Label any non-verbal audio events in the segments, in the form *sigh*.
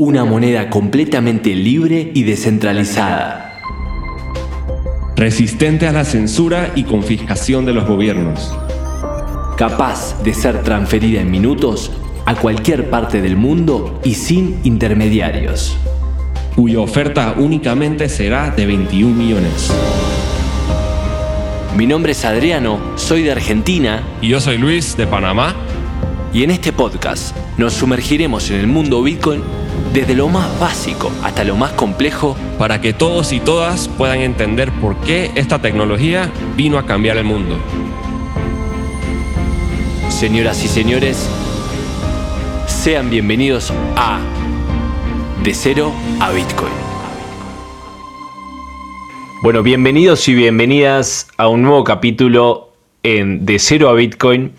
Una moneda completamente libre y descentralizada. Resistente a la censura y confiscación de los gobiernos. Capaz de ser transferida en minutos a cualquier parte del mundo y sin intermediarios. Cuya oferta únicamente será de 21 millones. Mi nombre es Adriano, soy de Argentina. Y yo soy Luis, de Panamá. Y en este podcast nos sumergiremos en el mundo Bitcoin desde lo más básico hasta lo más complejo, para que todos y todas puedan entender por qué esta tecnología vino a cambiar el mundo. Señoras y señores, sean bienvenidos a De Cero a Bitcoin. Bueno, bienvenidos y bienvenidas a un nuevo capítulo en De Cero a Bitcoin.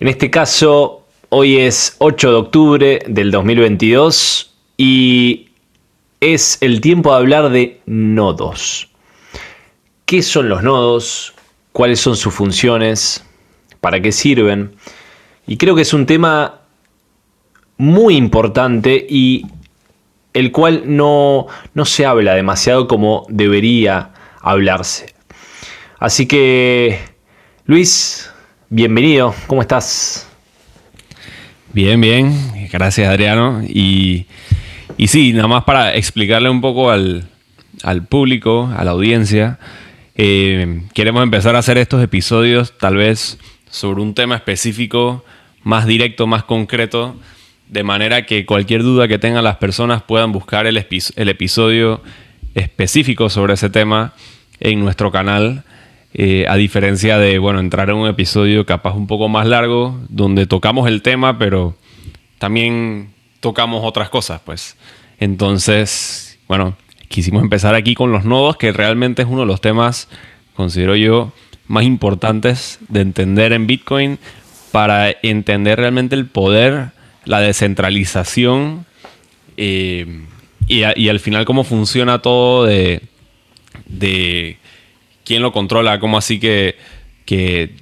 En este caso Hoy es 8 de octubre del 2022 y es el tiempo de hablar de nodos. ¿Qué son los nodos? ¿Cuáles son sus funciones? ¿Para qué sirven? Y creo que es un tema muy importante y el cual no, no se habla demasiado como debería hablarse. Así que, Luis, bienvenido, ¿cómo estás? Bien, bien. Gracias, Adriano. Y, y sí, nada más para explicarle un poco al, público, a la audiencia, eh, queremos empezar a hacer estos episodios tal vez sobre un tema específico, más directo, más concreto, de manera que cualquier duda que tengan las personas puedan buscar el, el episodio específico sobre ese tema en nuestro canal eh, a diferencia de, bueno, entrar en un episodio capaz un poco más largo, donde tocamos el tema, pero también tocamos otras cosas, pues. Entonces, bueno, quisimos empezar aquí con los nodos, que realmente es uno de los temas, considero yo, más importantes de entender en Bitcoin para entender realmente el poder, la descentralización eh, y, al final cómo funciona todo de quién lo controla, cómo así que, que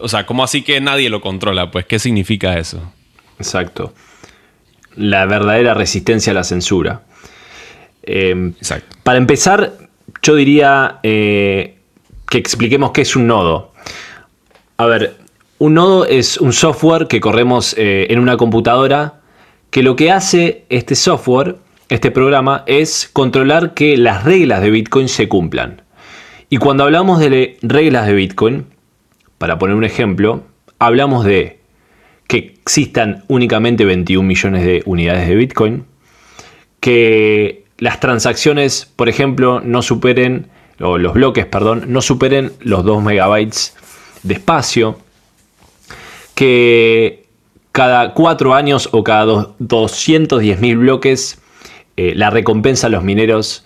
o sea, ¿cómo así que nadie lo controla? Pues, ¿qué significa eso? Exacto. La verdadera resistencia a la censura. Em, Exacto. Para empezar, yo diría eh, que expliquemos qué es un nodo. A ver, un nodo es un software que corremos eh, en una computadora que lo que hace este software, este programa, es controlar que las reglas de Bitcoin se cumplan. Y cuando hablamos de reglas de Bitcoin, para poner un ejemplo, hablamos de que existan únicamente 21 millones de unidades de Bitcoin, que las transacciones, por ejemplo, no superen, o los bloques, perdón, no superen los 2 megabytes de espacio, que cada 4 años o cada 210.000 bloques eh, la recompensa a los mineros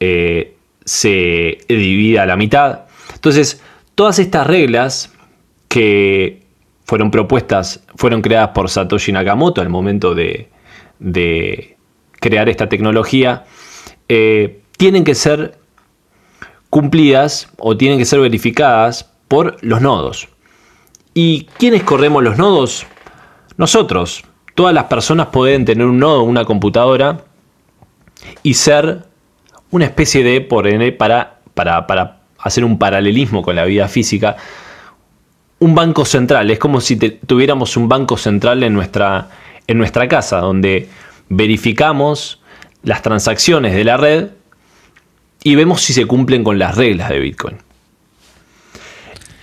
eh, se divide a la mitad. Entonces, todas estas reglas que fueron propuestas, fueron creadas por Satoshi Nakamoto al momento de, crear esta tecnología, eh, tienen que ser cumplidas o tienen que ser verificadas por los nodos. ¿Y quiénes corremos los nodos? Nosotros. Todas las personas pueden tener un nodo una computadora y ser una especie de, por para, para, para hacer un paralelismo con la vida física, un banco central. Es como si tuviéramos un banco central en nuestra, en nuestra casa, donde verificamos las transacciones de la red y vemos si se cumplen con las reglas de Bitcoin.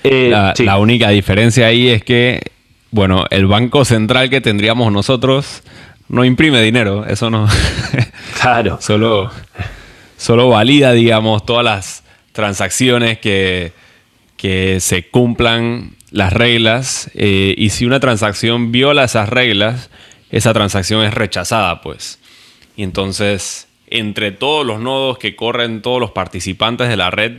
Eh, la, única diferencia ahí es que, bueno, el banco central que tendríamos nosotros no imprime dinero, eso no. Claro. *laughs* Solo solo valida, digamos, todas las transacciones que, que se cumplan las reglas. Eh, y si una transacción viola esas reglas, esa transacción es rechazada, pues. Y entonces, entre todos los nodos que corren, todos los participantes de la red,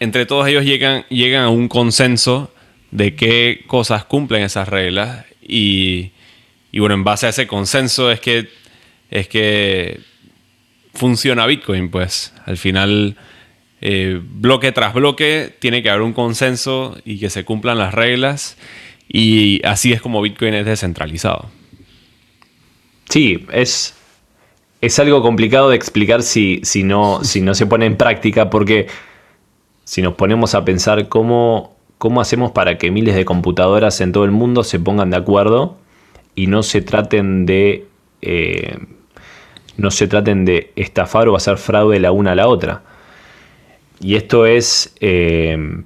entre todos ellos llegan, llegan a un consenso de qué cosas cumplen esas reglas. Y, y bueno, en base a ese consenso es que, es que funciona Bitcoin, pues al final eh, bloque tras bloque tiene que haber un consenso y que se cumplan las reglas y así es como Bitcoin es descentralizado. Sí, es, es algo complicado de explicar si, si, no, si no se pone en práctica, porque si nos ponemos a pensar cómo, cómo hacemos para que miles de computadoras en todo el mundo se pongan de acuerdo y no se traten de eh, no se traten de estafar o hacer fraude la una a la otra. Y esto es eh,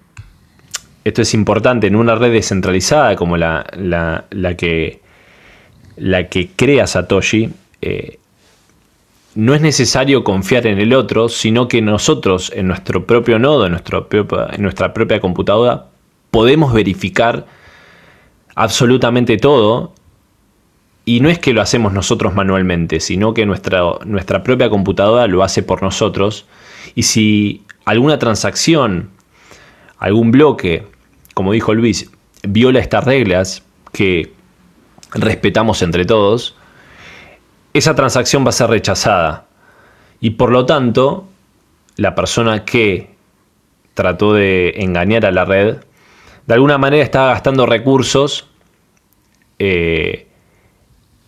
esto es importante en una red descentralizada como la, la, que la que crea Satoshi. Eh, no es necesario confiar en el otro, sino que nosotros en nuestro propio nodo, en, nuestro en nuestra propia computadora, podemos verificar absolutamente todo. Y no es que lo hacemos nosotros manualmente, sino que nuestra, nuestra propia computadora lo hace por nosotros. Y si alguna transacción, algún bloque, como dijo Luis, viola estas reglas que respetamos entre todos, esa transacción va a ser rechazada. Y por lo tanto, la persona que trató de engañar a la red, de alguna manera está gastando recursos eh,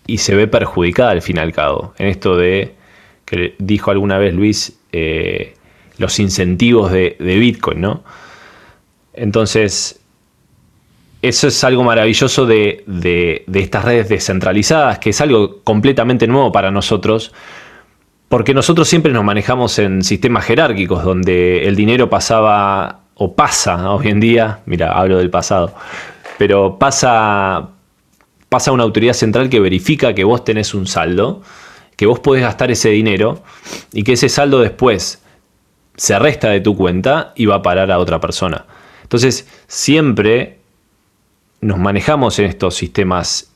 y se ve perjudicada al fin y al cabo. En esto de, que dijo alguna vez Luis, eh, los incentivos de, Bitcoin, ¿no? Entonces, eso es algo maravilloso de, estas redes descentralizadas, que es algo completamente nuevo para nosotros, porque nosotros siempre nos manejamos en sistemas jerárquicos, donde el dinero pasaba, o pasa hoy en día, mira, hablo del pasado, pero pasa, pasa a una autoridad central que verifica que vos tenés un saldo, que vos podés gastar ese dinero y que ese saldo después se resta de tu cuenta y va a parar a otra persona. Entonces, siempre nos manejamos en estos sistemas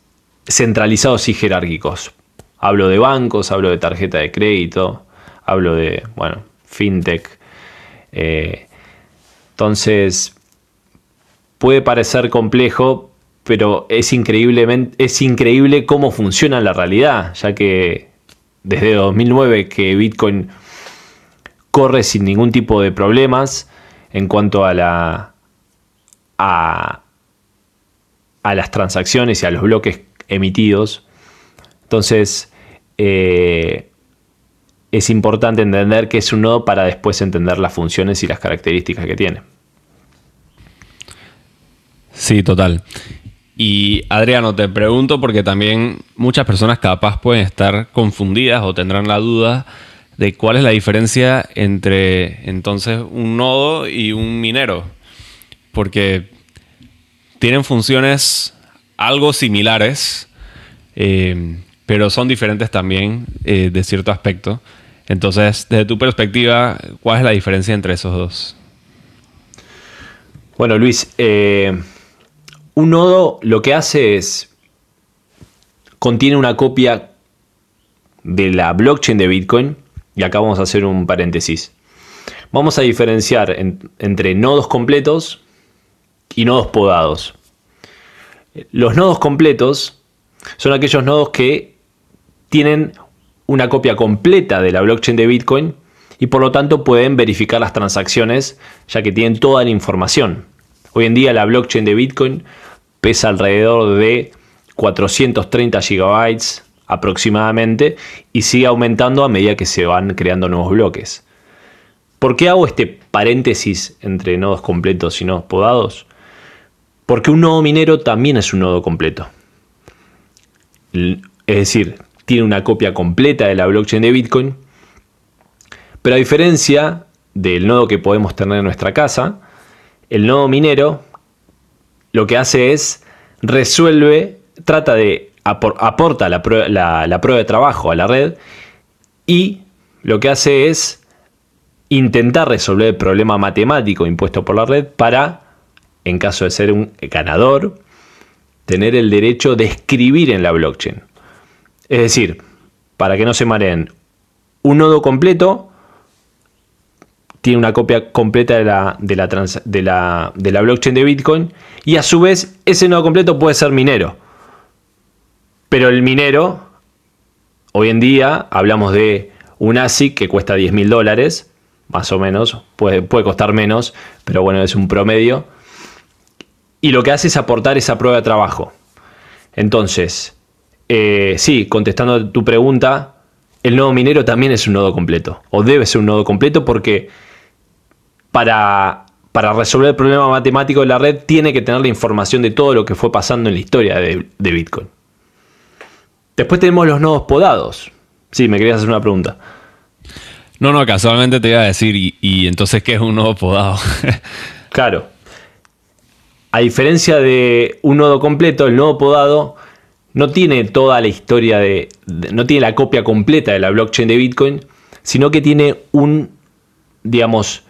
centralizados y jerárquicos. Hablo de bancos, hablo de tarjeta de crédito, hablo de, bueno, fintech. Eh, entonces, puede parecer complejo, pero es, increíblemente, es increíble cómo funciona la realidad, ya que desde 2009 que Bitcoin corre sin ningún tipo de problemas en cuanto a la a, las transacciones y a los bloques emitidos. Entonces, eh, es importante entender que es un nodo para después entender las funciones y las características que tiene. Sí, total. Y Adriano, te pregunto porque también muchas personas capaz pueden estar confundidas o tendrán la duda de cuál es la diferencia entre entonces un nodo y un minero. Porque tienen funciones algo similares, eh, pero son diferentes también eh, de cierto aspecto. Entonces, desde tu perspectiva, ¿cuál es la diferencia entre esos dos? Bueno, Luis, eh, un nodo lo que hace es contiene una copia de la blockchain de Bitcoin y acá vamos a hacer un paréntesis. Vamos a diferenciar entre nodos completos y nodos podados. Los nodos completos son aquellos nodos que tienen una copia completa de la blockchain de Bitcoin y por lo tanto pueden verificar las transacciones ya que tienen toda la información. Hoy en día la blockchain de Bitcoin pesa alrededor de 430 gigabytes aproximadamente y sigue aumentando a medida que se van creando nuevos bloques. ¿Por qué hago este paréntesis entre nodos completos y nodos podados? Porque un nodo minero también es un nodo completo. Es decir, tiene una copia completa de la blockchain de Bitcoin, pero a diferencia del nodo que podemos tener en nuestra casa, el nodo minero lo que hace es resuelve, trata de aporta la prueba, de trabajo a la red y lo que hace es intentar resolver el problema matemático impuesto por la red para, en caso de ser un ganador, tener el derecho de escribir en la blockchain. Es decir, para que no se mareen, un nodo completo tiene una copia completa de la, de la, de la, blockchain de Bitcoin y a su vez ese nodo completo puede ser minero. Pero el minero, hoy en día hablamos de un ASIC que cuesta 10 mil dólares, más o menos, puede, puede costar menos, pero bueno, es un promedio. Y lo que hace es aportar esa prueba de trabajo. Entonces, eh, sí, contestando tu pregunta, el nodo minero también es un nodo completo, o debe ser un nodo completo porque para, para resolver el problema matemático de la red tiene que tener la información de todo lo que fue pasando en la historia de, Bitcoin. Después tenemos los nodos podados. Sí, me querías hacer una pregunta. No, no, casualmente te iba a decir, y, entonces, ¿qué es un nodo podado? *laughs* claro. A diferencia de un nodo completo, el nodo podado no tiene toda la historia de, no tiene la copia completa de la blockchain de Bitcoin, sino que tiene un, digamos,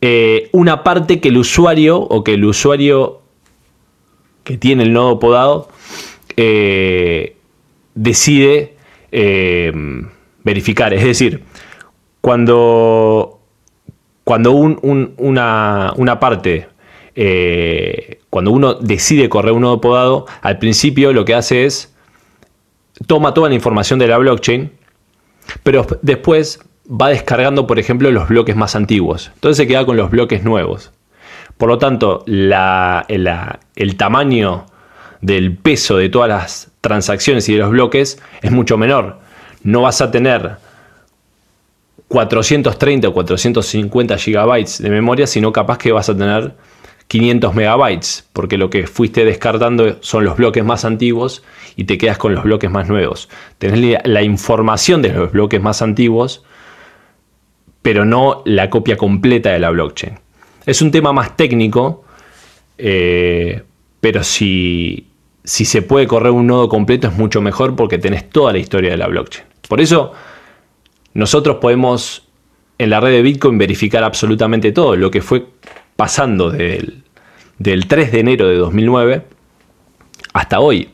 eh, una parte que el usuario o que el usuario que tiene el nodo podado eh, decide eh, verificar. Es decir, cuando, cuando una, una, parte, cuando uno decide correr un nodo podado, al principio lo que hace es toma toda la información de la blockchain, pero después va descargando, por ejemplo, los bloques más antiguos. Entonces se queda con los bloques nuevos. Por lo tanto, el tamaño del peso de todas las transacciones y de los bloques es mucho menor. No vas a tener 430 o 450 gigabytes de memoria, sino capaz que vas a tener 500 megabytes, porque lo que fuiste descartando son los bloques más antiguos y te quedas con los bloques más nuevos. Tenés la información de los bloques más antiguos, pero no la copia completa de la blockchain. Es un tema más técnico, eh, pero si, si se puede correr un nodo completo es mucho mejor porque tenés toda la historia de la blockchain. Por eso nosotros podemos en la red de Bitcoin verificar absolutamente todo, lo que fue pasando del, del 3 de enero de 2009 hasta hoy,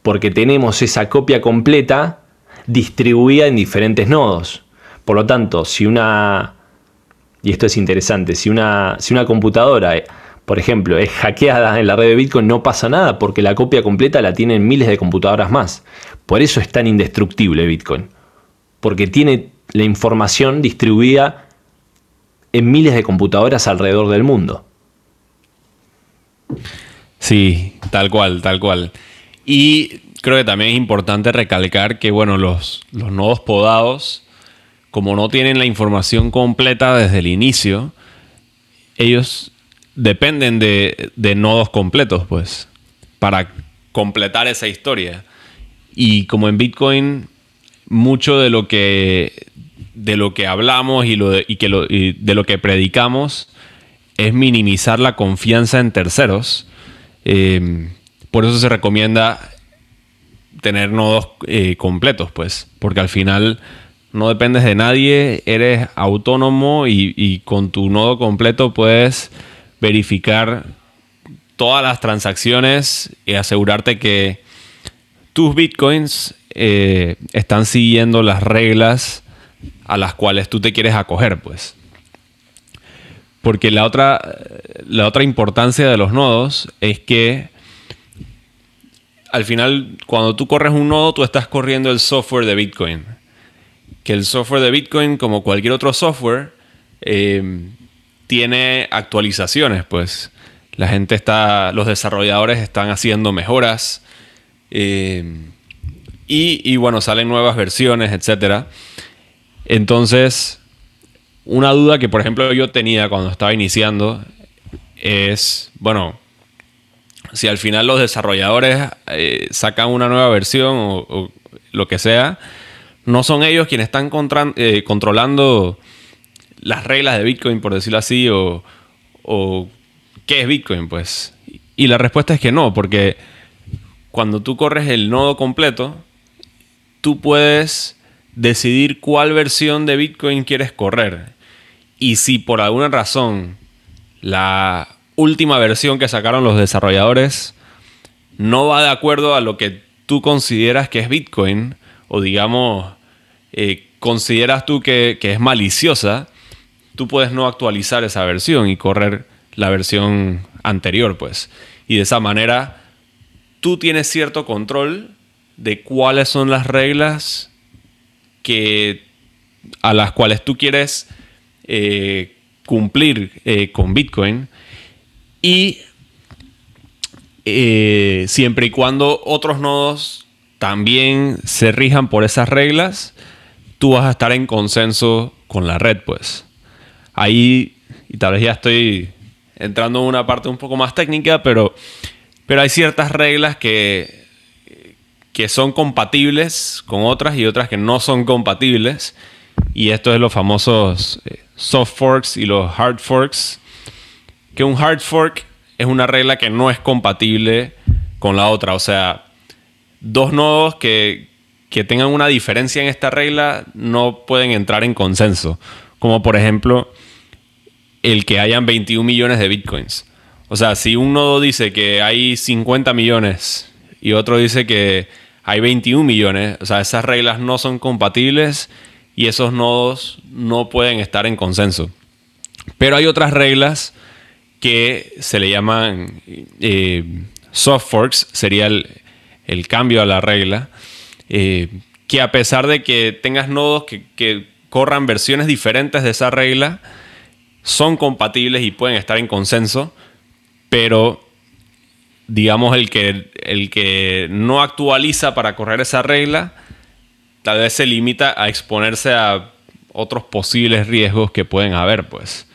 porque tenemos esa copia completa distribuida en diferentes nodos. Por lo tanto, si una, y esto es interesante, si una, si una computadora, eh, por ejemplo, es hackeada en la red de Bitcoin, no pasa nada porque la copia completa la tienen miles de computadoras más. Por eso es tan indestructible Bitcoin, porque tiene la información distribuida en miles de computadoras alrededor del mundo. Sí, tal cual, tal cual. Y creo que también es importante recalcar que, bueno, los, los nodos podados como no tienen la información completa desde el inicio, ellos dependen de, nodos completos, pues, para completar esa historia. Y como en Bitcoin, mucho de lo que, de lo que hablamos y, lo de, que de lo que predicamos es minimizar la confianza en terceros. Eh, por eso se recomienda tener nodos eh, completos, pues, porque al final no dependes de nadie, eres autónomo y, con tu nodo completo puedes verificar todas las transacciones y asegurarte que tus bitcoins eh, están siguiendo las reglas a las cuales tú te quieres acoger, pues. Porque la otra, la otra importancia de los nodos es que al final, cuando tú corres un nodo, tú estás corriendo el software de Bitcoin que el software de Bitcoin, como cualquier otro software, eh, tiene actualizaciones, pues la gente está, los desarrolladores están haciendo mejoras eh, y, bueno, salen nuevas versiones, etc. Entonces, una duda que por ejemplo yo tenía cuando estaba iniciando es, bueno, si al final los desarrolladores eh, sacan una nueva versión o lo que sea, no son ellos quienes están eh, controlando las reglas de Bitcoin, por decirlo así, o, qué es Bitcoin, pues. Y la respuesta es que no, porque cuando tú corres el nodo completo, tú puedes decidir cuál versión de Bitcoin quieres correr. Y si por alguna razón la última versión que sacaron los desarrolladores no va de acuerdo a lo que tú consideras que es Bitcoin, o digamos eh, consideras tú que, es maliciosa, tú puedes no actualizar esa versión y correr la versión anterior, pues. Y de esa manera, tú tienes cierto control de cuáles son las reglas que, a las cuales tú quieres eh, cumplir eh, con Bitcoin. Y siempre y cuando otros nodos también se rijan por esas reglas, tú vas a estar en consenso con la red, pues. Ahí, y tal vez ya estoy entrando en una parte un poco más técnica, pero, pero hay ciertas reglas que, que son compatibles con otras y otras que no son compatibles. Y esto es los famosos eh, soft forks y los hard forks. Que un hard fork es una regla que no es compatible con la otra. O sea, dos nodos que, que tengan una diferencia en esta regla no pueden entrar en consenso. Como por ejemplo el que hayan 21 millones de bitcoins. O sea, si un nodo dice que hay 50 millones y otro dice que hay 21 millones, o sea, esas reglas no son compatibles y esos nodos no pueden estar en consenso. Pero hay otras reglas que se le llaman eh, soft forks, sería el, cambio a la regla, eh, que a pesar de que tengas nodos que, corran versiones diferentes de esa regla, son compatibles y pueden estar en consenso, pero digamos el que, el que no actualiza para correr esa regla, tal vez se limita a exponerse a otros posibles riesgos que pueden haber, pues.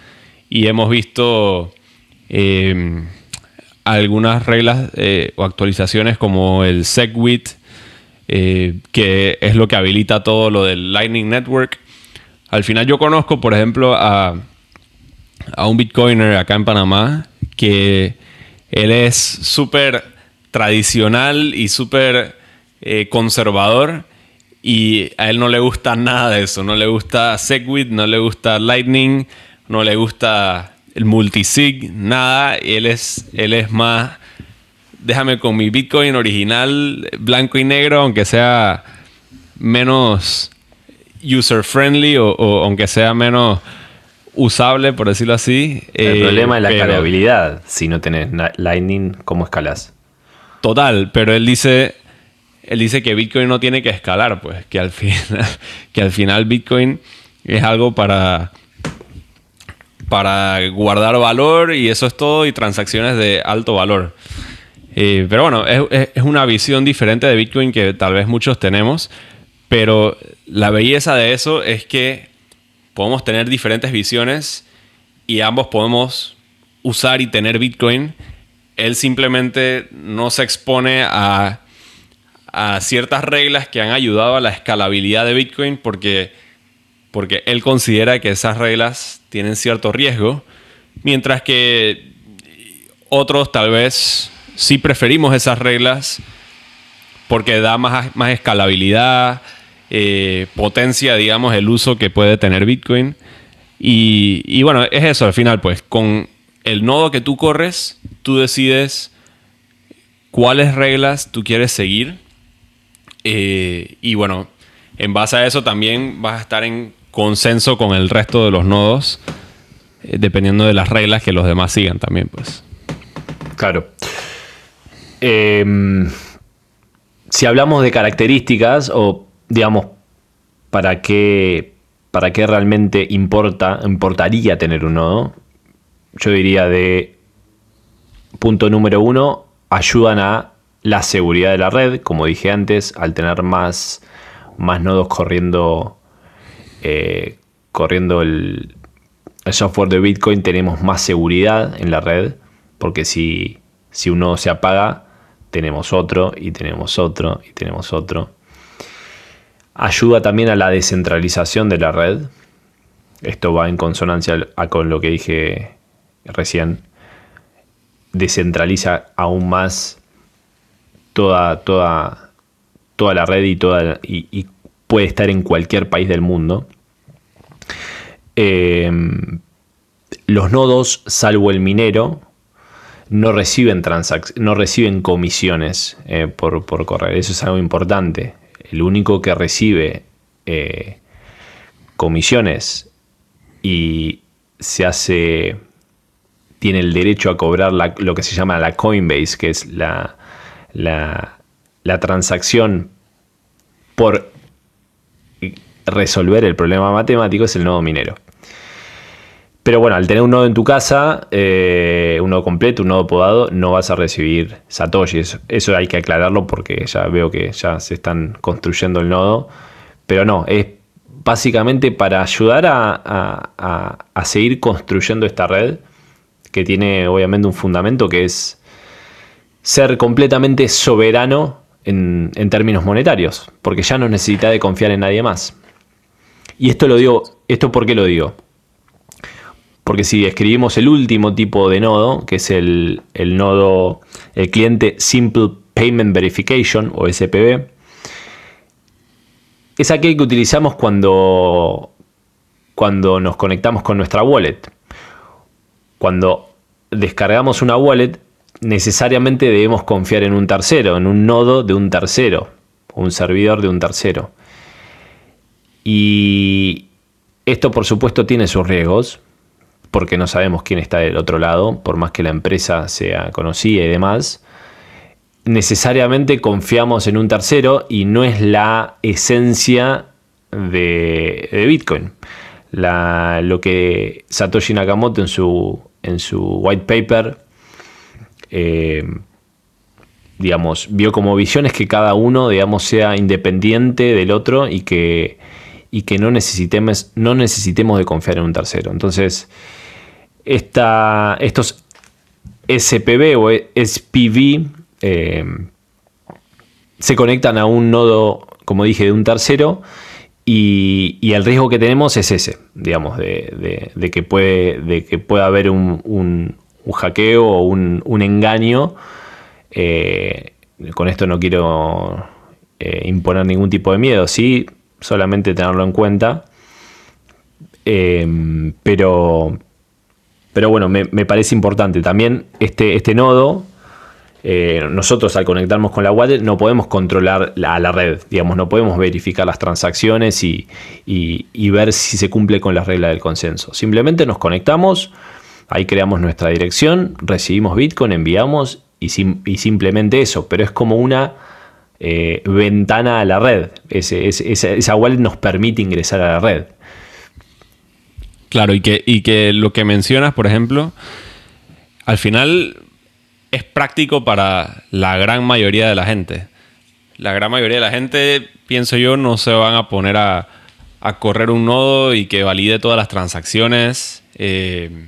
Y hemos visto em, algunas reglas eh, o actualizaciones como el SegWit, eh, que es lo que habilita todo lo del Lightning Network. Al final yo conozco, por ejemplo, a a un bitcoiner acá en Panamá que él es súper tradicional y súper eh, conservador y a él no le gusta nada de eso. No le gusta Segwit, no le gusta Lightning, no le gusta el multisig, nada. Él es, él es más, déjame con mi Bitcoin original, blanco y negro, aunque sea menos user friendly o aunque sea menos usable, por decirlo así. El problema es la escalabilidad. Si no tenés Lightning, ¿cómo escalas? Total, pero él dice, él dice que Bitcoin no tiene que escalar, pues, que al final, *laughs* que al final Bitcoin es algo para, para guardar valor y eso es todo, y transacciones de alto valor. Eh, pero bueno, es, una visión diferente de Bitcoin que tal vez muchos tenemos, pero la belleza de eso es que podemos tener diferentes visiones y ambos podemos usar y tener Bitcoin. Él simplemente no se expone a, ciertas reglas que han ayudado a la escalabilidad de Bitcoin porque, porque él considera que esas reglas tienen cierto riesgo, mientras que otros tal vez sí preferimos esas reglas porque da más, más escalabilidad, eh, potencia, digamos, el uso que puede tener Bitcoin. Y, bueno, es eso al final, pues con el nodo que tú corres, tú decides cuáles reglas tú quieres seguir. Eh, y bueno, en base a eso también vas a estar en consenso con el resto de los nodos, eh, dependiendo de las reglas que los demás sigan también, pues. Claro. Em, si hablamos de características o digamos, para qué, para qué realmente importa, importaría tener un nodo, yo diría de punto número uno, ayudan a la seguridad de la red, como dije antes, al tener más, más nodos corriendo, eh, corriendo el, software de Bitcoin, tenemos más seguridad en la red, porque si, si uno se apaga, tenemos otro y tenemos otro y tenemos otro. Ayuda también a la descentralización de la red. Esto va en consonancia con lo que dije recién. Descentraliza aún más toda, toda, toda la red y, toda, y, puede estar en cualquier país del mundo. Em, los nodos, salvo el minero, no reciben, no reciben comisiones eh, por, por correr. Eso es algo importante el único que recibe eh, comisiones y se hace tiene el derecho a cobrar lo que se llama la Coinbase, que es la, la, transacción por resolver el problema matemático, es el nodo minero. Pero bueno, al tener un nodo en tu casa, eh, un nodo completo, un nodo podado, no vas a recibir Satoshi. Eso, hay que aclararlo porque ya veo que ya se están construyendo el nodo. Pero no, es básicamente para ayudar a, seguir construyendo esta red que tiene obviamente un fundamento que es ser completamente soberano en, en, términos monetarios, porque ya no necesita de confiar en nadie más. Y esto lo digo, ¿esto por qué lo digo? Porque si escribimos el último tipo de nodo, que es el, nodo, el cliente Simple Payment Verification o SPV, es aquel que utilizamos cuando, cuando nos conectamos con nuestra wallet. Cuando descargamos una wallet, necesariamente debemos confiar en un tercero, en un nodo de un tercero, un servidor de un tercero. Y esto por supuesto tiene sus riesgos, porque no sabemos quién está del otro lado, por más que la empresa sea conocida y demás. Necesariamente confiamos en un tercero y no es la esencia de, Bitcoin. lo que Satoshi Nakamoto en su, en su white paper, eh, digamos, vio como visiones que cada uno, digamos, sea independiente del otro y que, y que no, necesitemos, no necesitemos de confiar en un tercero. Entonces, esta, estos SPV o SPV eh, se conectan a un nodo, como dije, de un tercero. Y, el riesgo que tenemos es ese, digamos, de, que, puede, de que pueda haber un, hackeo o un, engaño. Eh, con esto no quiero eh, imponer ningún tipo de miedo, sí, solamente tenerlo en cuenta. pero, pero bueno, me, parece importante. También este, este nodo, eh, nosotros al conectarnos con la wallet no podemos controlar la, la red, digamos, no podemos verificar las transacciones y, ver si se cumple con las reglas del consenso. Simplemente nos conectamos, ahí creamos nuestra dirección, recibimos Bitcoin, enviamos y, simplemente eso, pero es como una eh, ventana a la red. esa wallet nos permite ingresar a la red. Claro, y que, y que lo que mencionas, por ejemplo, al final es práctico para la gran mayoría de la gente. La gran mayoría de la gente, pienso yo, no se van a poner a, correr un nodo y que valide todas las transacciones eh,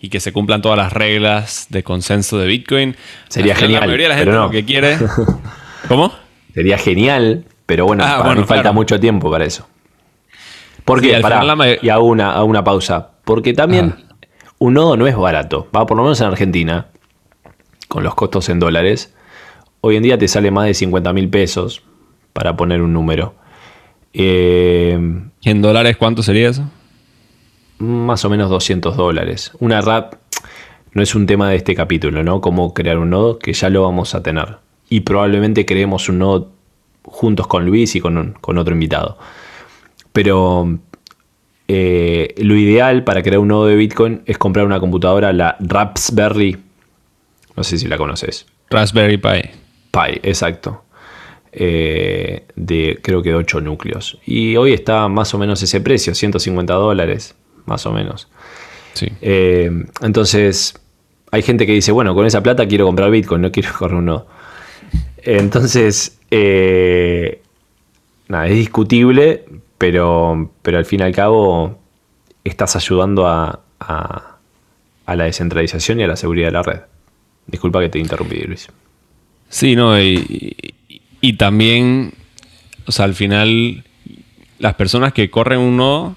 y que se cumplan todas las reglas de consenso de Bitcoin. Sería genial. La mayoría de la gente lo que quiere. *laughs* ¿Cómo? Sería genial, pero bueno, ah, falta mucho tiempo para eso. Porque, y hago una, una pausa. Porque también un nodo no es barato. Va, por lo menos en Argentina, con los costos en dólares. Hoy en día te sale más de 50 mil pesos para poner un número. Eh, ¿En dólares cuánto sería eso? Más o menos 200 dólares. Una RAP no es un tema de este capítulo, ¿no? Cómo crear un nodo, que ya lo vamos a tener. Y probablemente creemos un nodo juntos con Luis y con, con otro invitado. Pero eh, lo ideal para crear un nodo de Bitcoin es comprar una computadora, la Raspberry. No sé si la conoces. Raspberry Pi. Pi, exacto. Eh, de creo que 8 núcleos. Y hoy está más o menos ese precio, 150 dólares, más o menos. Sí. Eh, entonces, hay gente que dice, bueno, con esa plata quiero comprar Bitcoin, no quiero *laughs* correr un nodo. Entonces, nada, es discutible, pero, pero al fin y al cabo estás ayudando a, la descentralización y a la seguridad de la red. Disculpa que te interrumpí, Luis. Sí, no, y, también, o sea, al final, las personas que corren un nodo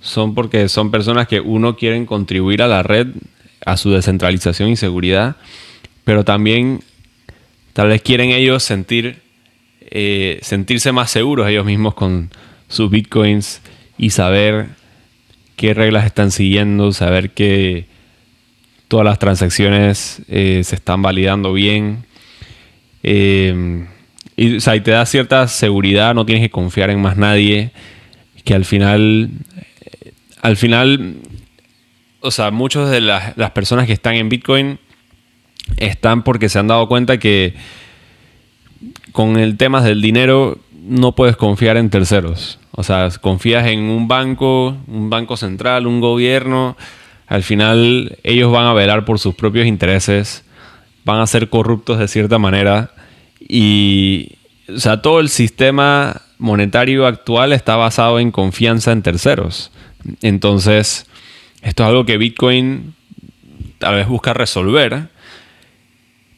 son porque son personas que uno quieren contribuir a la red, a su descentralización y seguridad, pero también tal vez quieren ellos sentir, eh, sentirse más seguros ellos mismos con, sus bitcoins y saber qué reglas están siguiendo, saber que todas las transacciones eh, se están validando bien. Eh, y, te da cierta seguridad, no tienes que confiar en más nadie, que al final, eh, al final, o sea, muchas de las personas que están en Bitcoin están porque se han dado cuenta que con el tema del dinero no puedes confiar en terceros. O sea, confías en un banco, un banco central, un gobierno, Al final ellos van a velar por sus propios intereses, van a ser corruptos de cierta manera y, o sea, todo el sistema monetario actual está basado en confianza en terceros. Entonces, esto es algo que Bitcoin tal vez busca resolver.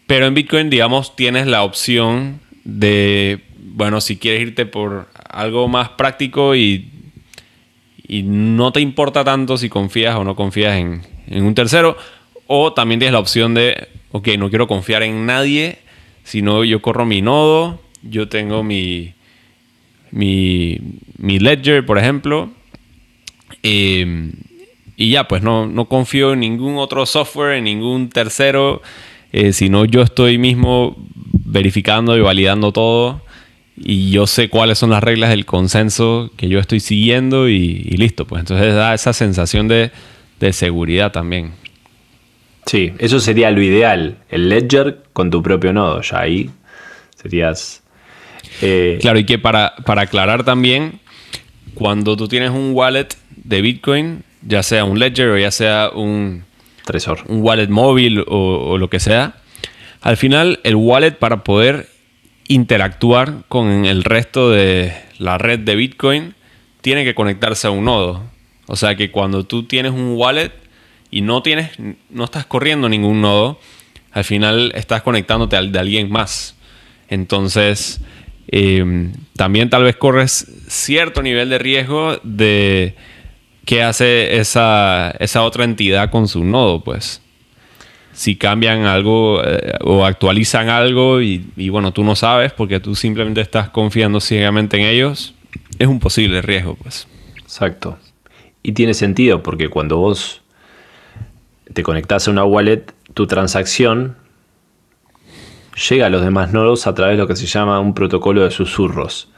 Pero en Bitcoin, digamos, tienes la opción de, bueno, si quieres irte por algo más práctico y, y no te importa tanto si confías o no confías en, en un tercero, o también tienes la opción de, ok, no quiero confiar en nadie, sino yo corro mi nodo, yo tengo mi, mi, mi ledger, por ejemplo, eh, y ya, pues no, no, confío en ningún otro software, en ningún tercero, eh, sino yo estoy mismo verificando y validando todo y yo sé cuáles son las reglas del consenso que yo estoy siguiendo y, listo. Pues entonces da esa sensación de, de, seguridad también. Sí, eso sería lo ideal, el ledger con tu propio nodo, ya ahí serías... Eh... Claro, y que para, para aclarar también, cuando tú tienes un wallet de Bitcoin, ya sea un ledger o ya sea un, Tresor. un wallet móvil o, o lo que sea, al final el wallet para poder interactuar con el resto de la red de Bitcoin tiene que conectarse a un nodo. O sea que cuando tú tienes un wallet y no tienes, no estás corriendo ningún nodo, al final estás conectándote al de alguien más. Entonces, eh, también tal vez corres cierto nivel de riesgo de qué hace esa, esa otra entidad con su nodo, pues si cambian algo eh, o actualizan algo y, bueno, tú no sabes porque tú simplemente estás confiando ciegamente en ellos, es un posible riesgo, pues. Exacto. Y tiene sentido porque cuando vos te conectas a una wallet, tu transacción llega a los demás nodos a través de lo que se llama un protocolo de susurros.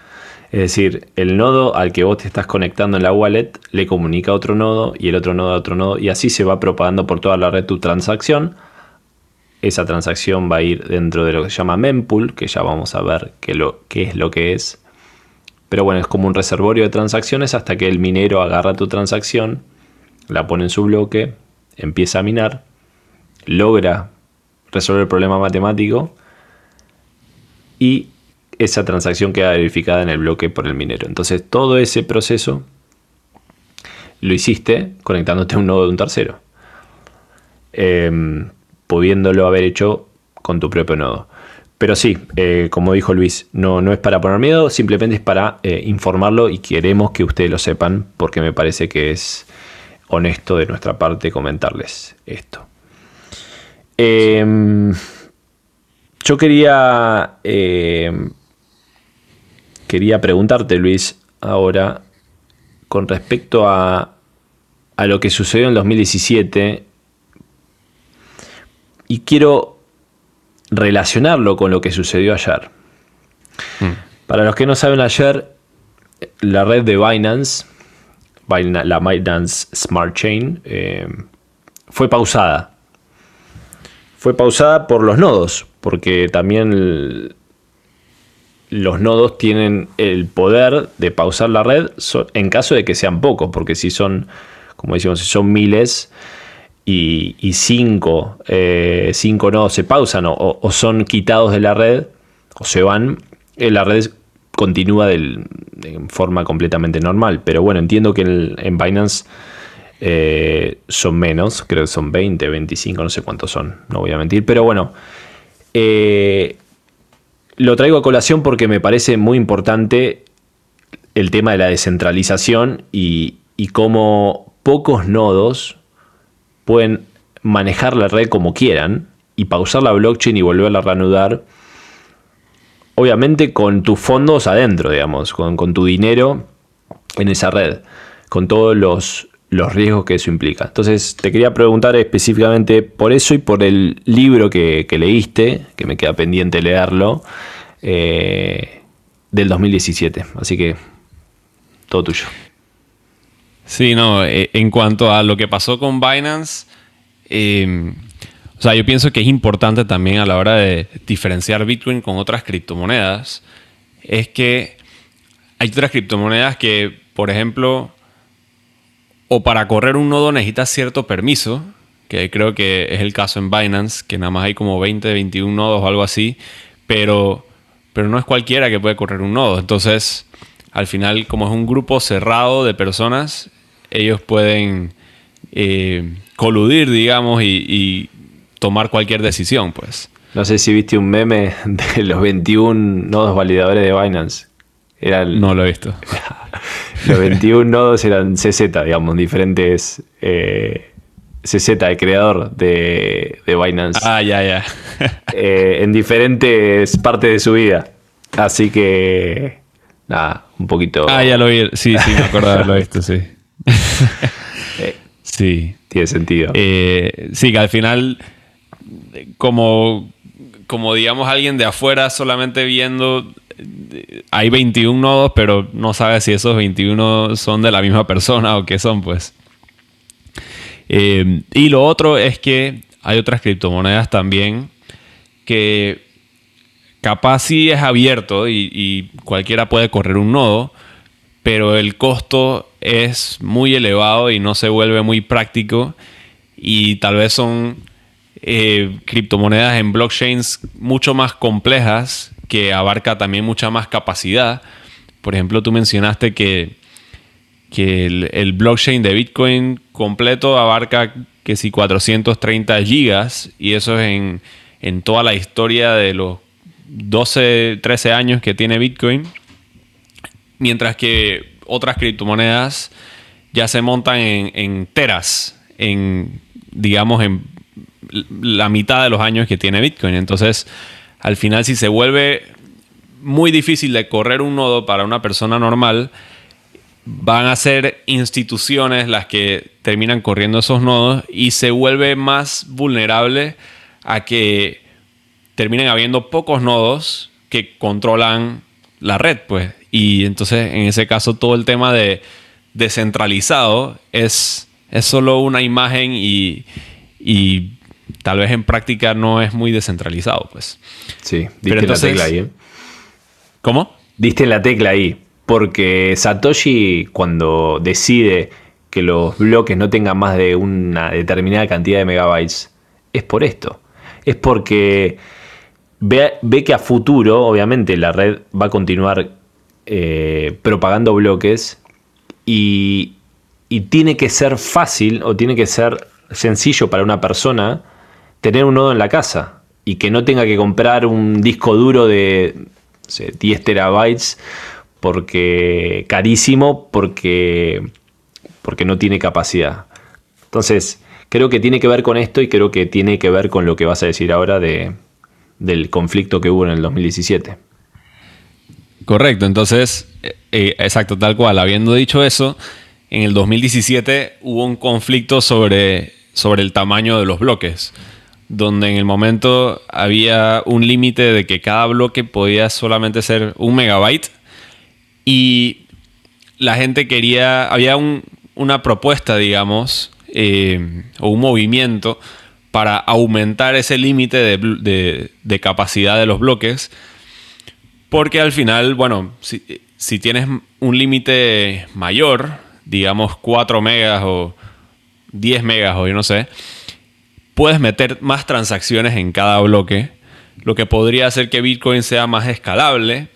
Es decir, el nodo al que vos te estás conectando en la wallet le comunica a otro nodo y el otro nodo a otro nodo y así se va propagando por toda la red tu transacción esa transacción va a ir dentro de lo que se llama mempool, que ya vamos a ver qué, lo, qué es lo que es. Pero bueno, es como un reservorio de transacciones hasta que el minero agarra tu transacción, la pone en su bloque, empieza a minar, logra resolver el problema matemático y esa transacción queda verificada en el bloque por el minero. Entonces todo ese proceso lo hiciste conectándote a un nodo de un tercero. Eh, pudiéndolo haber hecho con tu propio nodo. Pero sí, eh, como dijo Luis, no, no es para poner miedo, simplemente es para eh, informarlo y queremos que ustedes lo sepan porque me parece que es honesto de nuestra parte comentarles esto. Eh, yo quería, em, quería preguntarte, Luis, ahora, con respecto a, a lo que sucedió en 2017 y quiero relacionarlo con lo que sucedió ayer. Mm. Para los que no saben, ayer la red de Binance, la Binance Smart Chain, eh, fue pausada. Fue pausada por los nodos, porque también los nodos tienen el poder de pausar la red en caso de que sean pocos, porque si son, como decimos, si son miles, y, cinco, eh, cinco nodos se pausan o, son quitados de la red o se van, eh, la red continúa de forma completamente normal. Pero bueno, entiendo que en, Binance eh, son menos, creo que son 20, 25, no sé cuántos son, no voy a mentir. Pero bueno, lo traigo a colación porque me parece muy importante el tema de la descentralización y, y cómo pocos nodos pueden manejar la red como quieran y pausar la blockchain y volverla a reanudar. Obviamente con tus fondos adentro, digamos, con, tu dinero en esa red, con todos los, los riesgos que eso implica. Entonces te quería preguntar específicamente por eso y por el libro que, leíste, que me queda pendiente leerlo, eh, del 2017. Así que todo tuyo. Sí, no, eh, en cuanto a lo que pasó con Binance, em, o sea, yo pienso que es importante también a la hora de diferenciar Bitcoin con otras criptomonedas, es que hay otras criptomonedas que, por ejemplo, o para correr un nodo necesitas cierto permiso, que creo que es el caso en Binance, que nada más hay como 20, 21 nodos o algo así, pero, pero no es cualquiera que puede correr un nodo. Entonces, al final, como es un grupo cerrado de personas, ellos pueden eh, coludir, digamos, y, tomar cualquier decisión, pues. No sé si viste un meme *laughs* de los 21 nodos validadores de Binance. no lo he visto. *laughs* los 21 nodos eran CZ, digamos, diferentes eh, CZ, el creador de, Binance. Ah, ya, ya. *laughs* Eh, en diferentes partes de su vida. Así que, nada, un poquito. Ah, ya lo vi. Sí, sí, me acuerdo de haberlo visto, sí. Eh, *laughs* sí. Tiene sentido. sí, que al final, como, como digamos alguien de afuera solamente viendo hay 21 nodos, pero no sabe si esos 21 son de la misma persona o qué son, pues. Eh, y lo otro es que hay otras criptomonedas también que capaz sí es abierto y, cualquiera puede correr un nodo, pero el costo es muy elevado y no se vuelve muy práctico y tal vez son eh, criptomonedas en blockchains mucho más complejas que abarca también mucha más capacidad. Por ejemplo, tú mencionaste que, que el, blockchain de Bitcoin completo abarca que si 430 gigas y eso es en, en toda la historia de los 12, 13 años que tiene Bitcoin. Mientras que otras criptomonedas ya se montan en, teras, en digamos en la mitad de los años que tiene Bitcoin. Entonces, al final si se vuelve muy difícil de correr un nodo para una persona normal, van a ser instituciones las que terminan corriendo esos nodos y se vuelve más vulnerable a que terminen habiendo pocos nodos que controlan la red, pues. Y entonces, en ese caso, todo el tema de descentralizado es, es solo una imagen y, y tal vez en práctica no es muy descentralizado, pues. Sí, diste en la tecla ahí. ¿eh? ¿Cómo? Diste la tecla ahí. Porque Satoshi, cuando decide que los bloques no tengan más de una determinada cantidad de megabytes, es por esto. Es porque ve, que a futuro, obviamente, la red va a continuar eh, propagando bloques y, tiene que ser fácil o tiene que ser sencillo para una persona tener un nodo en la casa y que no tenga que comprar un disco duro de 10 terabytes porque carísimo porque porque no tiene capacidad. Entonces, creo que tiene que ver con esto y creo que tiene que ver con lo que vas a decir ahora de, del conflicto que hubo en el 2017. Correcto, entonces, eh, eh, exacto, tal cual. Habiendo dicho eso, en el 2017 hubo un conflicto sobre, sobre el tamaño de los bloques donde en el momento había un límite de que cada bloque podía solamente ser un megabyte y la gente quería, había una propuesta, digamos, eh, o un movimiento para aumentar ese límite de, capacidad de los bloques, porque al final, bueno, si, tienes un límite mayor, digamos 4 megas o 10 megas o yo no sé, puedes meter más transacciones en cada bloque, lo que podría hacer que Bitcoin sea más escalable.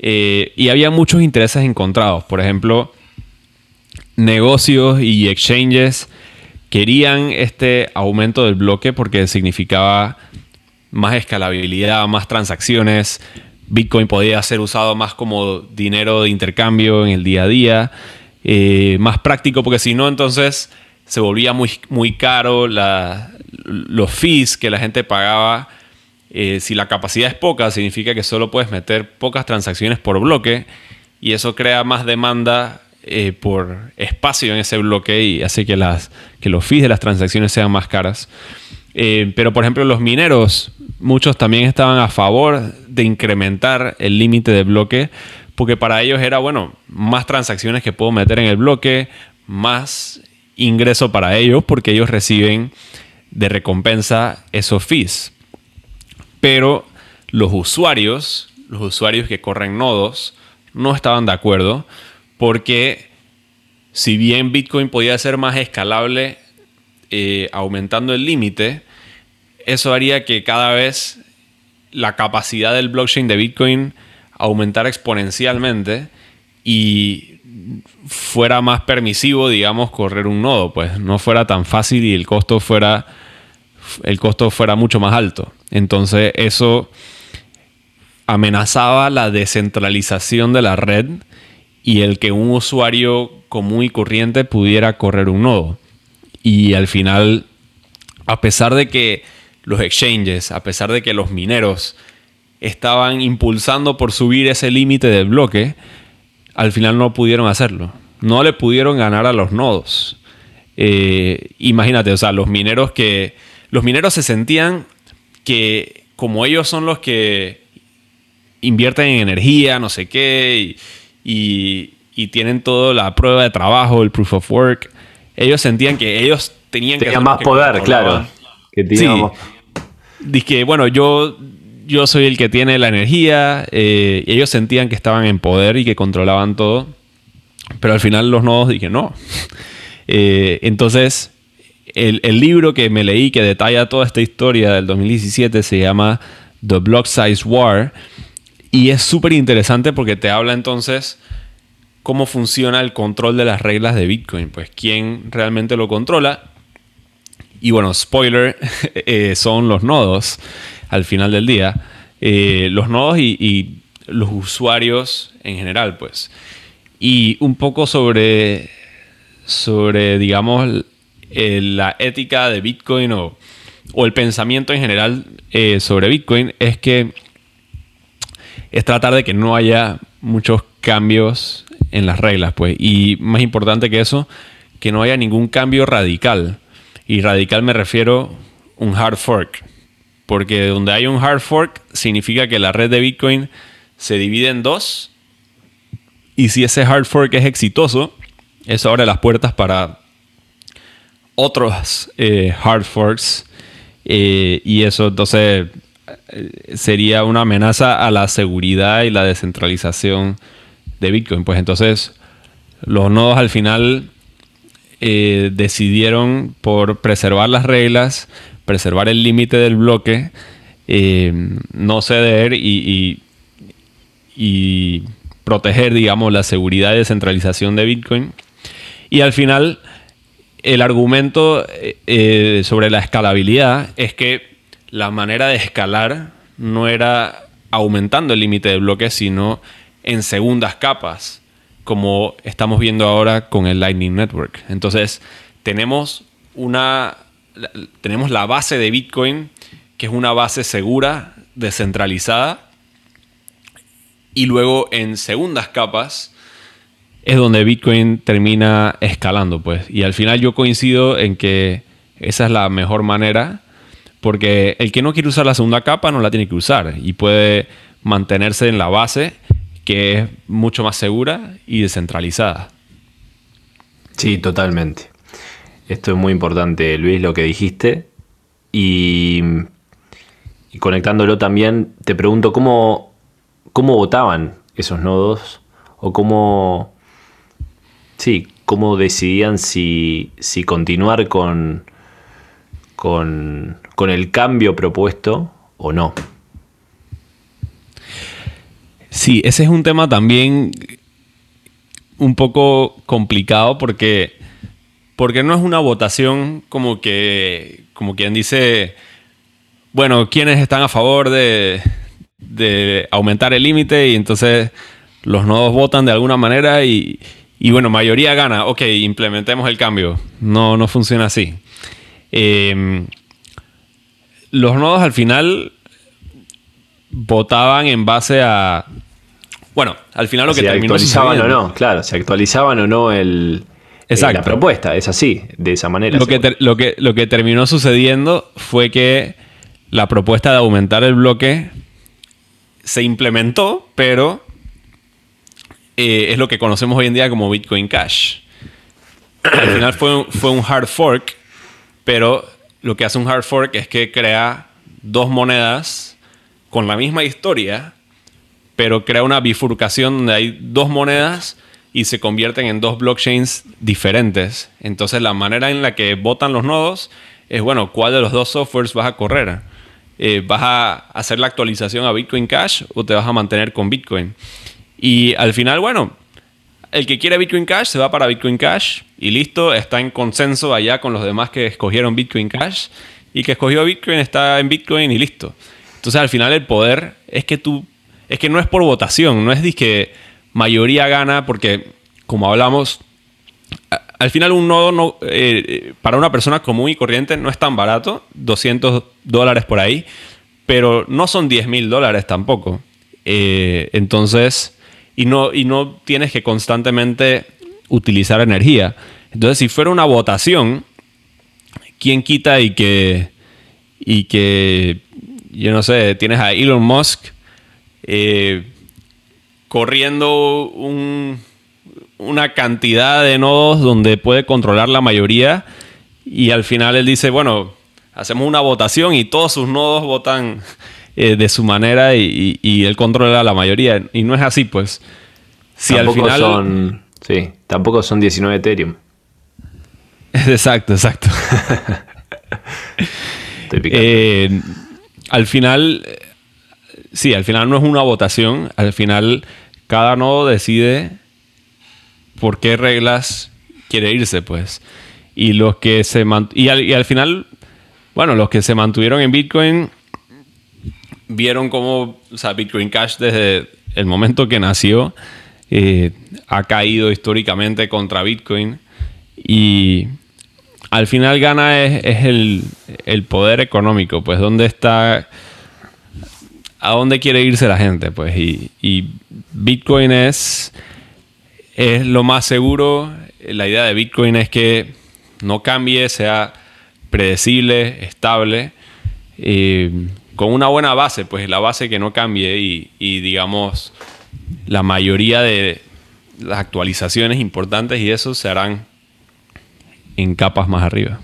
Eh, y había muchos intereses encontrados. Por ejemplo, negocios y exchanges querían este aumento del bloque porque significaba más escalabilidad, más transacciones. Bitcoin podía ser usado más como dinero de intercambio en el día a día, eh, más práctico, porque si no, entonces se volvía muy, muy caro los fees que la gente pagaba. Eh, si la capacidad es poca, significa que solo puedes meter pocas transacciones por bloque y eso crea más demanda eh, por espacio en ese bloque y hace que, las, que los fees de las transacciones sean más caras. Pero por ejemplo los mineros, muchos también estaban a favor incrementar el límite de bloque porque para ellos era, bueno, más transacciones que puedo meter en el bloque, más ingreso para ellos porque ellos reciben de recompensa esos fees. Pero los usuarios, los usuarios que corren nodos, no estaban de acuerdo porque si bien Bitcoin podía ser más escalable eh, aumentando el límite, eso haría que cada vez la capacidad del blockchain de Bitcoin aumentara exponencialmente y fuera más permisivo, digamos, correr un nodo, pues no fuera tan fácil y el costo fuera el costo fuera mucho más alto. Entonces, eso amenazaba la descentralización de la red y el que un usuario común y corriente pudiera correr un nodo. Y al final, a pesar de que los exchanges, a pesar de que los mineros estaban impulsando por subir ese límite del bloque, al final no pudieron hacerlo. No le pudieron ganar a los nodos. Eh, imagínate, o sea, los mineros que. Los mineros se sentían que como ellos son los que invierten en energía, no sé qué, y, tienen toda la prueba de trabajo, el proof of work, ellos sentían que ellos tenían, tenían más poder, claro. Que Dice que, bueno, yo, yo soy el que tiene la energía, eh, ellos sentían que estaban en poder y que controlaban todo, pero al final los nodos dije, no. *laughs* Eh, entonces, el, el, libro que me leí que detalla toda esta historia del 2017 se llama The Block Size War y es súper interesante porque te habla entonces cómo funciona el control de las reglas de Bitcoin, pues quién realmente lo controla. Y bueno, spoiler, *laughs* eh, son los nodos al final del día. Eh, los nodos y, los usuarios en general, pues. Y un poco sobre, sobre digamos, la ética de Bitcoin o, el pensamiento en general eh, sobre Bitcoin es que es tratar de que no haya muchos cambios en las reglas, pues. Y más importante que eso, que no haya ningún cambio radical. Y radical me refiero un hard fork. Porque donde hay un hard fork significa que la red de Bitcoin se divide en dos. Y si ese hard fork es exitoso, eso abre las puertas para otros eh, hard forks. Eh, y eso entonces eh, sería una amenaza a la seguridad y la descentralización de Bitcoin. Pues entonces los nodos al final eh, decidieron por preservar las reglas, preservar el límite del bloque, eh, no ceder y, proteger, digamos, la seguridad y descentralización de Bitcoin. Y al final, el argumento sobre la escalabilidad es que la manera de escalar no era aumentando el límite de bloques, sino en segundas capas, como estamos viendo ahora con el Lightning Network. Entonces, tenemos una tenemos la base de Bitcoin, que es una base segura, descentralizada, y luego en segundas capas es donde Bitcoin termina escalando, pues. Y al final yo coincido en que esa es la mejor manera porque el que no quiere usar la segunda capa no la tiene que usar y puede mantenerse en la base que es mucho más segura y descentralizada. Sí, totalmente. Esto es muy importante, Luis, lo que dijiste. Y, conectándolo también, te pregunto cómo, cómo votaban esos nodos o cómo, sí, cómo decidían si, si continuar con, con, con el cambio propuesto o no. Sí, ese es un tema también un poco complicado porque, porque no es una votación como que, como quien dice, bueno, ¿quiénes están a favor de, de aumentar el límite? Y entonces los nodos votan de alguna manera y, y, bueno, mayoría gana, ok, implementemos el cambio. No, no funciona así. Eh, los nodos al final votaban en base a. Bueno, al final lo que se actualizaban o no, claro, se actualizaban o no el, eh, la propuesta, es así, de esa manera. Lo que, lo, que, lo que terminó sucediendo fue que la propuesta de aumentar el bloque se implementó, pero eh, es lo que conocemos hoy en día como Bitcoin Cash. Al final fue, fue un hard fork, pero lo que hace un hard fork es que crea dos monedas con la misma historia, pero crea una bifurcación donde hay dos monedas y se convierten en dos blockchains diferentes. Entonces la manera en la que votan los nodos es, bueno, ¿cuál de los dos softwares vas a correr? Eh, ¿Vas a hacer la actualización a Bitcoin Cash o te vas a mantener con Bitcoin? Y al final, bueno, el que quiere Bitcoin Cash se va para Bitcoin Cash y listo, está en consenso allá con los demás que escogieron Bitcoin Cash y que escogió Bitcoin está en Bitcoin y listo. Entonces al final el poder es que tú, es que no es por votación, no es que mayoría gana porque como hablamos, al final un nodo no, eh, para una persona común y corriente no es tan barato, 200 dólares por ahí, pero no son 10 mil dólares tampoco. Eh, entonces, y no, y no tienes que constantemente utilizar energía. Entonces, si fuera una votación, ¿quién quita y que, y que, yo no sé, tienes a Elon Musk eh, corriendo un una cantidad de nodos donde puede controlar la mayoría y al final él dice, bueno, hacemos una votación y todos sus nodos votan eh, de su manera y, él controla la mayoría. Y no es así, pues. Si tampoco al final... Son, sí, tampoco son 19 Ethereum. *laughs* Exacto, exacto. *laughs* Eh, al final, sí, al final no es una votación. Al final, cada nodo decide por qué reglas quiere irse, pues. Y los que se y al, y al final, bueno, los que se mantuvieron en Bitcoin vieron cómo, o sea, Bitcoin Cash desde el momento que nació eh, ha caído históricamente contra Bitcoin y al final gana es, el, el, poder económico, pues dónde está, a dónde quiere irse la gente, pues y, y Bitcoin es es lo más seguro. La idea de Bitcoin es que no cambie, sea predecible, estable, eh, con una buena base, pues la base que no cambie y, digamos la mayoría de las actualizaciones importantes y eso se harán en capas más arriba.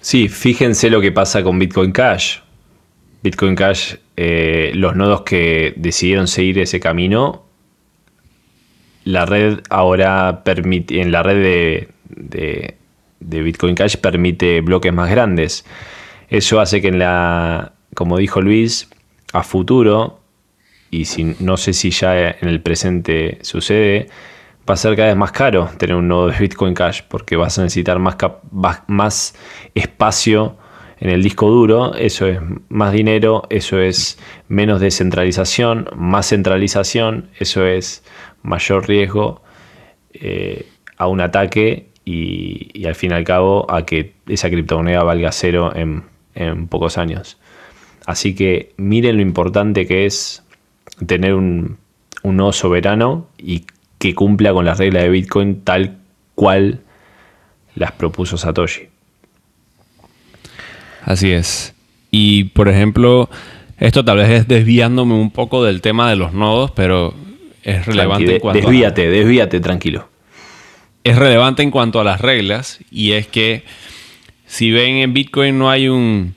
Sí, fíjense lo que pasa con Bitcoin Cash. Bitcoin Cash, eh, los nodos que decidieron seguir ese camino la red ahora permite, en la red de, Bitcoin Cash permite bloques más grandes. Eso hace que en la, como dijo Luis, a futuro, y si, no sé si ya en el presente sucede, va a ser cada vez más caro tener un nodo de Bitcoin Cash porque vas a necesitar más, más espacio en el disco duro, eso es más dinero, eso es menos descentralización, más centralización, eso es mayor riesgo eh, a un ataque y, al fin y al cabo a que esa criptomoneda valga cero en, pocos años. Así que miren lo importante que es tener un, un nodo soberano y que cumpla con las reglas de Bitcoin tal cual las propuso Satoshi. Así es. Y por ejemplo, esto tal vez es desviándome un poco del tema de los nodos, pero es relevante en cuanto desvíate, a, desvíate, tranquilo. Es relevante en cuanto a las reglas y es que si ven en Bitcoin no hay un,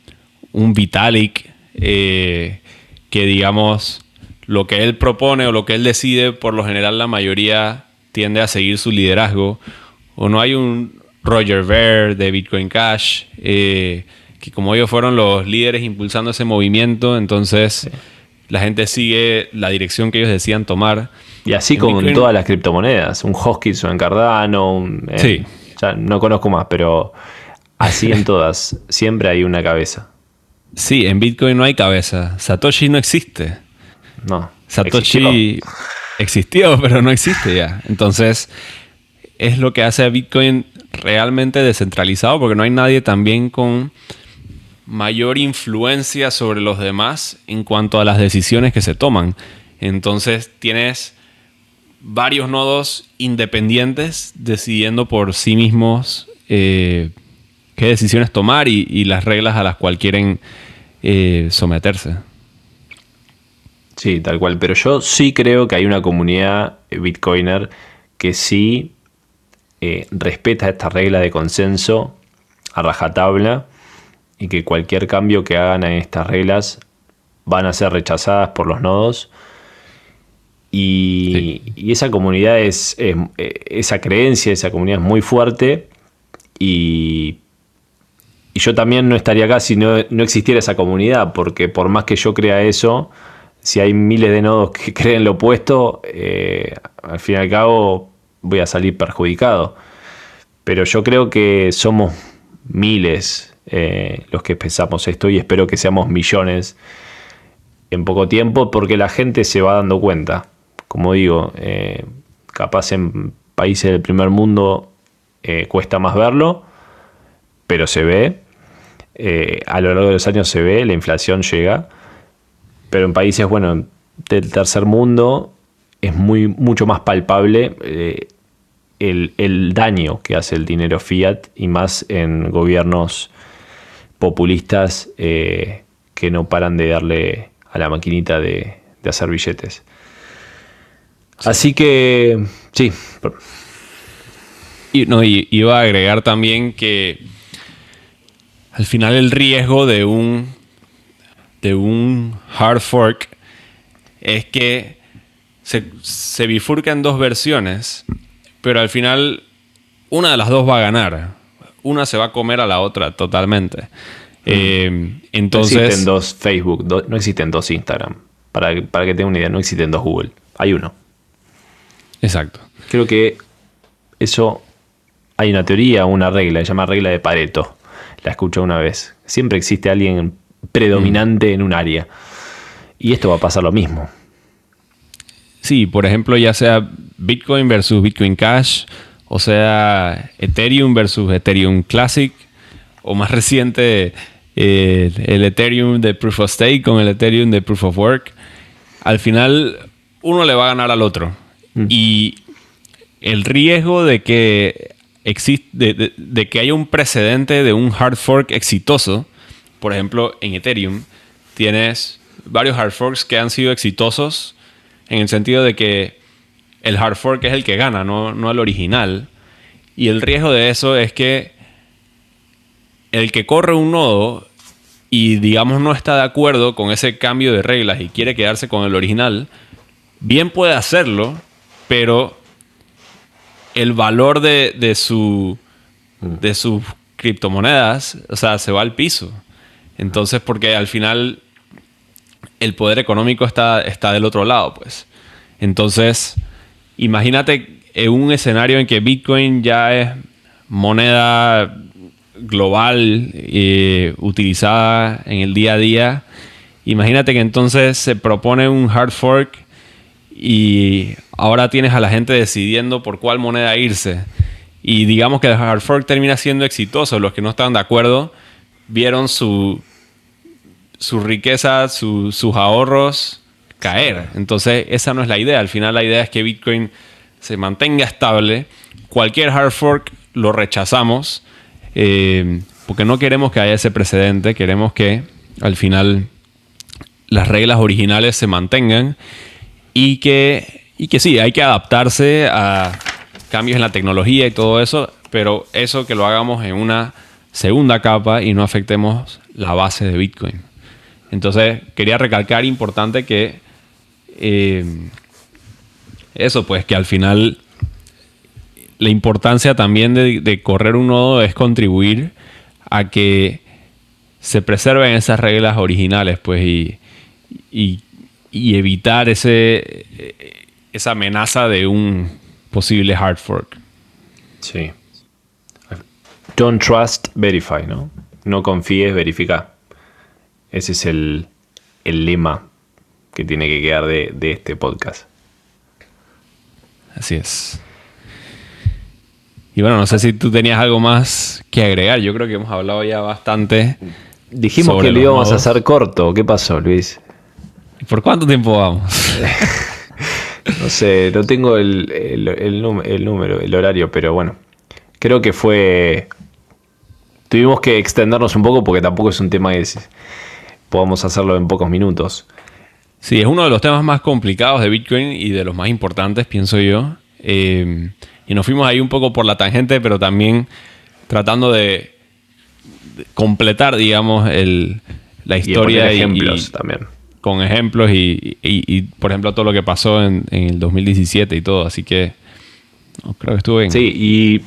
un Vitalik eh, que digamos lo que él propone o lo que él decide, por lo general la mayoría tiende a seguir su liderazgo. O no hay un Roger Ver de Bitcoin Cash, eh, que como ellos fueron los líderes impulsando ese movimiento, entonces la gente sigue la dirección que ellos decían tomar. Y así como con todas las criptomonedas, un Hoskins, un Cardano, un, eh, sí. ya no conozco más, pero así en todas, siempre hay una cabeza. Sí, en Bitcoin no hay cabeza. Satoshi no existe. No. Satoshi existió, *laughs* pero no existe ya. Entonces, es lo que hace a Bitcoin realmente descentralizado, porque no hay nadie también con mayor influencia sobre los demás en cuanto a las decisiones que se toman. Entonces tienes varios nodos independientes decidiendo por sí mismos eh, qué decisiones tomar y, las reglas a las cuales quieren eh, someterse. Sí, tal cual. Pero yo sí creo que hay una comunidad bitcoiner que sí eh, respeta esta regla de consenso a rajatabla y que cualquier cambio que hagan en estas reglas van a ser rechazadas por los nodos. Y, esa comunidad es, esa creencia, esa comunidad es muy fuerte y, yo también no estaría acá si no, existiera esa comunidad, porque por más que yo crea eso, si hay miles de nodos que *laughs* creen lo opuesto, eh, al fin y al cabo voy a salir perjudicado. Pero yo creo que somos miles eh, los que pensamos esto y espero que seamos millones en poco tiempo porque la gente se va dando cuenta. Como digo, eh, capaz en países del primer mundo eh, cuesta más verlo, pero se ve. a lo largo de los años se ve, la inflación llega. Pero en países, bueno, del tercer mundo es muy, mucho más palpable el, daño que hace el dinero fiat y más en gobiernos populistas eh, que no paran de darle a la maquinita de, hacer billetes. Así que, sí. Y, no, iba a agregar también que al final el riesgo de un, de un hard fork es que se, se bifurca en dos versiones pero al final una de las dos va a ganar. Una se va a comer a la otra totalmente. Eh, entonces, no existen dos Facebook, no existen dos Instagram. Para, para que tenga una idea, no existen dos Google. Hay uno. Exacto. Creo que eso hay una teoría, una regla, se llama regla de Pareto. La escuché una vez. Siempre existe alguien predominante en un área. Y esto va a pasar lo mismo. Sí, por ejemplo, ya sea Bitcoin versus Bitcoin Cash, o sea, Ethereum versus Ethereum Classic, o más reciente, eh, el Ethereum de Proof of Stake con el Ethereum de Proof of Work. Al final, uno le va a ganar al otro. Mm. Y el riesgo de que, existe, de que haya un precedente de un hard fork exitoso, por ejemplo, en Ethereum, tienes varios hard forks que han sido exitosos en el sentido de que el hard fork es el que gana, no, el original. Y el riesgo de eso es que el que corre un nodo y digamos no está de acuerdo con ese cambio de reglas y quiere quedarse con el original, bien puede hacerlo, pero el valor de, de, su, de sus criptomonedas, o sea, se va al piso. Entonces, porque al final el poder económico está, está del otro lado, pues. Entonces, imagínate en un escenario en que Bitcoin ya es moneda global eh, utilizada en el día a día. Imagínate que entonces se propone un hard fork y ahora tienes a la gente decidiendo por cuál moneda irse. Y digamos que el hard fork termina siendo exitoso. Los que no estaban de acuerdo vieron su, su riqueza, sus ahorros caer. Entonces, esa no es la idea. Al final, la idea es que Bitcoin se mantenga estable. Cualquier hard fork lo rechazamos eh, porque no queremos que haya ese precedente. Queremos que al final las reglas originales se mantengan y que, y que sí, hay que adaptarse a cambios en la tecnología y todo eso, pero eso que lo hagamos en una segunda capa y no afectemos la base de Bitcoin. Entonces, quería recalcar importante que eh, eso, pues, que al final la importancia también de, correr un nodo es contribuir a que se preserven esas reglas originales, pues, y, y, evitar ese, esa amenaza de un posible hard fork. Sí. Don't trust, verify, ¿no? No confíes, verifica. Ese es el, lema que tiene que quedar de, este podcast. Así es. Y bueno, no sé si tú tenías algo más que agregar. Yo creo que hemos hablado ya bastante. Dijimos que lo íbamos a hacer corto. ¿Qué pasó, Luis? ¿Por cuánto tiempo vamos? *laughs* no sé, no tengo el, el, número, el horario, pero bueno. Creo que fue. Tuvimos que extendernos un poco porque tampoco es un tema que podamos hacerlo en pocos minutos. Sí, es uno de los temas más complicados de Bitcoin y de los más importantes, pienso yo. Eh, y nos fuimos ahí un poco por la tangente, pero también tratando de, completar, digamos, el, la historia. Y ejemplos también. con ejemplos y, por ejemplo, todo lo que pasó en, el 2017 y todo. Así que creo que estuvo bien. Sí, y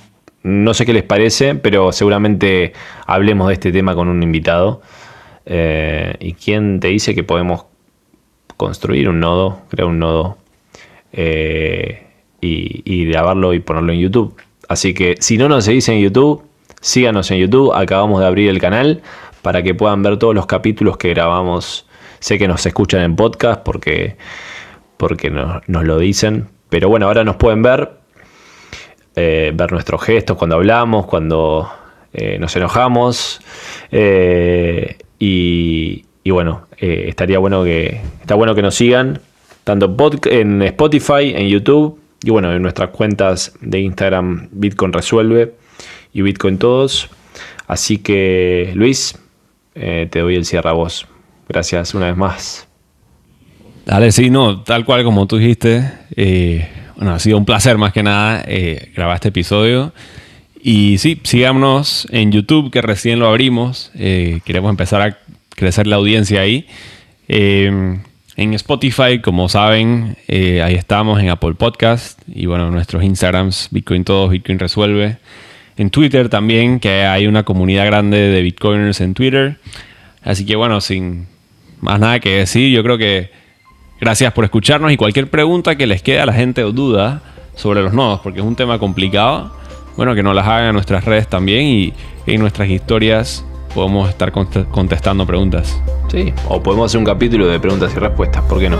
no sé qué les parece, pero seguramente hablemos de este tema con un invitado. Eh, ¿Y quién te dice que podemos construir un nodo, crear un nodo eh, y, grabarlo y ponerlo en YouTube? Así que si no nos seguís en YouTube, síganos en YouTube. Acabamos de abrir el canal para que puedan ver todos los capítulos que grabamos. Sé que nos escuchan en podcast porque, porque nos, lo dicen. Pero bueno, ahora nos pueden ver. Eh, ver nuestros gestos cuando hablamos, cuando nos enojamos. Y, bueno, eh, estaría bueno que, está bueno que nos sigan, tanto en Spotify, en YouTube y bueno, en nuestras cuentas de Instagram Bitcoin Resuelve y Bitcoin Todos. Así que Luis, eh, te doy el cierre a vos. Gracias una vez más. Dale, sí, no, tal cual como tú dijiste. Eh, bueno, ha sido un placer más que nada grabar este episodio. Y sí, síganos en YouTube, que recién lo abrimos. Queremos empezar a crecer la audiencia ahí. Eh, en Spotify, como saben, eh, ahí estamos en Apple Podcast. Y bueno, nuestros Instagrams, Bitcoin Todos, Bitcoin Resuelve. En Twitter también, que hay una comunidad grande de Bitcoiners en Twitter. Así que bueno, sin más nada que decir, yo creo que gracias por escucharnos y cualquier pregunta que les quede a la gente o duda sobre los nodos, porque es un tema complicado bueno, que nos las hagan en nuestras redes también y en nuestras historias podemos estar contestando preguntas. Sí, o podemos hacer un capítulo de preguntas y respuestas, ¿por qué no?